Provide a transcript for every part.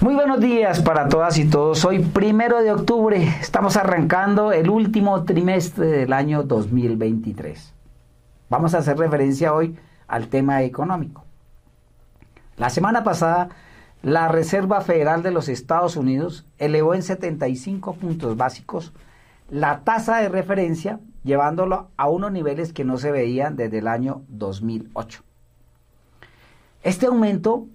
Muy buenos días para todas y todos. Hoy primero de octubre estamos arrancando el último trimestre del año 2023. Vamos a hacer referencia hoy al tema económico. La semana pasada, la Reserva Federal de los Estados Unidos elevó en 75 puntos básicos la tasa de referencia, llevándolo a unos niveles que no se veían desde el año 2008. Este aumento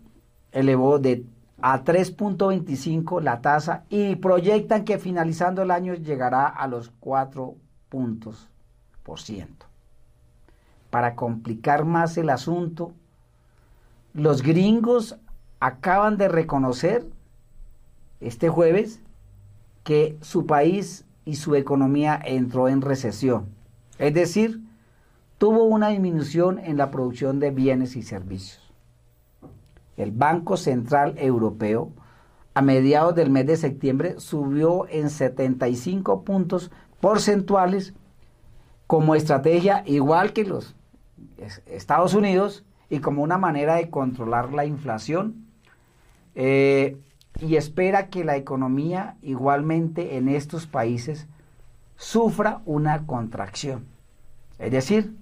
elevó de a 3.25 la tasa y proyectan que finalizando el año llegará a los 4 puntos por ciento. Para complicar más el asunto, los gringos acaban de reconocer este jueves que su país y su economía entró en recesión. Es decir, tuvo una disminución en la producción de bienes y servicios el Banco Central Europeo, a mediados del mes de septiembre subió en 75 puntos porcentuales como estrategia igual que los Estados Unidos y como una manera de controlar la inflación eh, y espera que la economía igualmente en estos países sufra una contracción, es decir,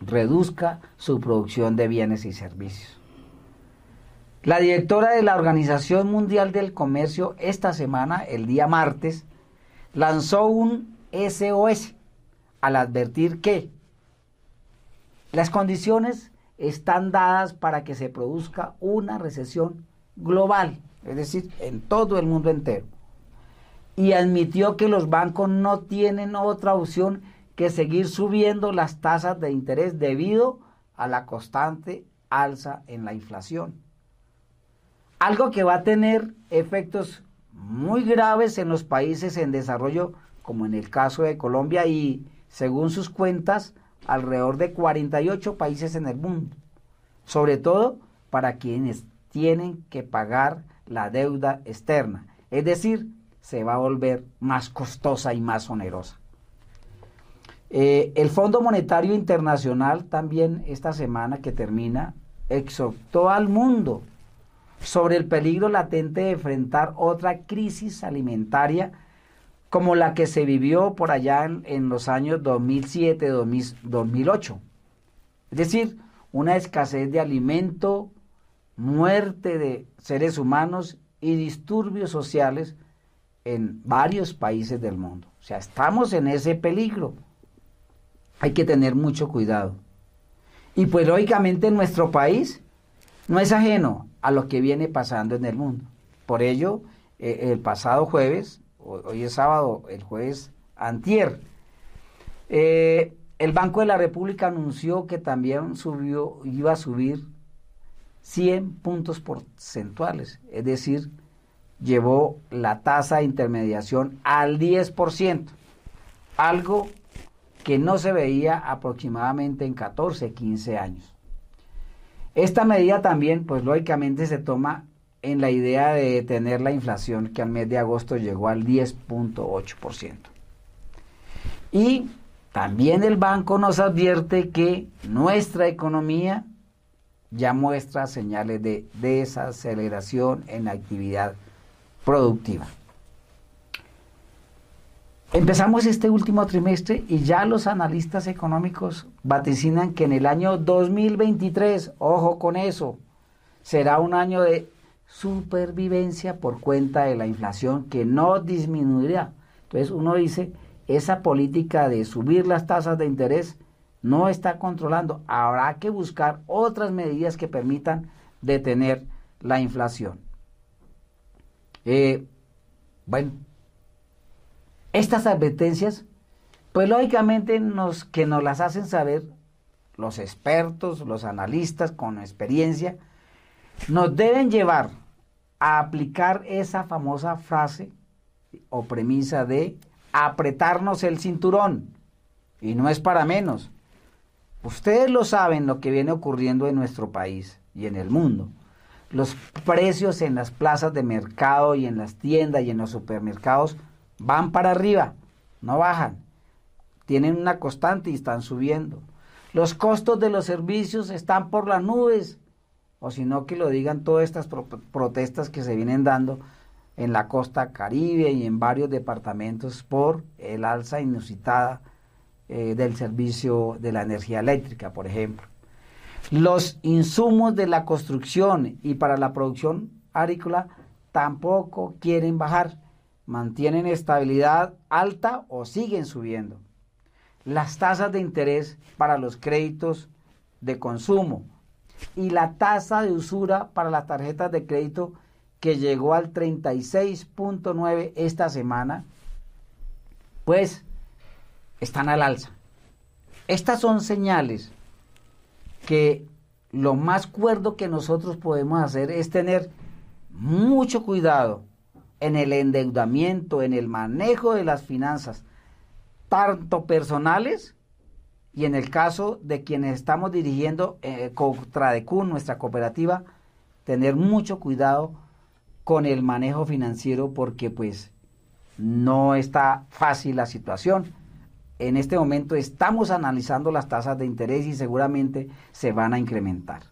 reduzca su producción de bienes y servicios. La directora de la Organización Mundial del Comercio esta semana, el día martes, lanzó un SOS al advertir que las condiciones están dadas para que se produzca una recesión global, es decir, en todo el mundo entero. Y admitió que los bancos no tienen otra opción que seguir subiendo las tasas de interés debido a la constante alza en la inflación. Algo que va a tener efectos muy graves en los países en desarrollo, como en el caso de Colombia y, según sus cuentas, alrededor de 48 países en el mundo. Sobre todo para quienes tienen que pagar la deuda externa. Es decir, se va a volver más costosa y más onerosa. Eh, el Fondo Monetario Internacional también esta semana que termina exhortó al mundo sobre el peligro latente de enfrentar otra crisis alimentaria como la que se vivió por allá en, los años 2007-2008. Es decir, una escasez de alimento, muerte de seres humanos y disturbios sociales en varios países del mundo. O sea, estamos en ese peligro. Hay que tener mucho cuidado. Y pues lógicamente en nuestro país no es ajeno a lo que viene pasando en el mundo. Por ello, eh, el pasado jueves, hoy es sábado, el jueves antier, eh, el Banco de la República anunció que también subió, iba a subir 100 puntos porcentuales, es decir, llevó la tasa de intermediación al 10%, algo que no se veía aproximadamente en 14, 15 años. Esta medida también, pues lógicamente se toma en la idea de detener la inflación que al mes de agosto llegó al 10.8%. Y también el banco nos advierte que nuestra economía ya muestra señales de desaceleración en la actividad productiva. Empezamos este último trimestre y ya los analistas económicos vaticinan que en el año 2023, ojo con eso, será un año de supervivencia por cuenta de la inflación que no disminuirá. Entonces uno dice, esa política de subir las tasas de interés no está controlando. Habrá que buscar otras medidas que permitan detener la inflación. Eh, bueno, estas advertencias, pues lógicamente nos, que nos las hacen saber los expertos, los analistas con experiencia, nos deben llevar a aplicar esa famosa frase o premisa de apretarnos el cinturón. Y no es para menos. Ustedes lo saben lo que viene ocurriendo en nuestro país y en el mundo. Los precios en las plazas de mercado y en las tiendas y en los supermercados van para arriba, no bajan. Tienen una constante y están subiendo. Los costos de los servicios están por las nubes o sino que lo digan todas estas protestas que se vienen dando en la costa caribe y en varios departamentos por el alza inusitada eh, del servicio de la energía eléctrica, por ejemplo. Los insumos de la construcción y para la producción agrícola tampoco quieren bajar, mantienen estabilidad alta o siguen subiendo. Las tasas de interés para los créditos de consumo y la tasa de usura para las tarjetas de crédito que llegó al 36.9 esta semana, pues están al alza. Estas son señales que lo más cuerdo que nosotros podemos hacer es tener mucho cuidado en el endeudamiento, en el manejo de las finanzas, tanto personales y en el caso de quienes estamos dirigiendo eh, contra Decun, nuestra cooperativa, tener mucho cuidado con el manejo financiero porque pues no está fácil la situación. En este momento estamos analizando las tasas de interés y seguramente se van a incrementar.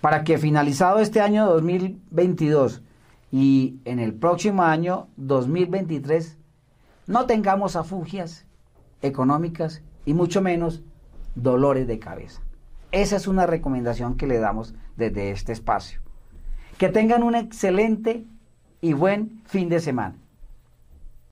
Para que finalizado este año 2022 y en el próximo año 2023 no tengamos afugias económicas y mucho menos dolores de cabeza. Esa es una recomendación que le damos desde este espacio. Que tengan un excelente y buen fin de semana.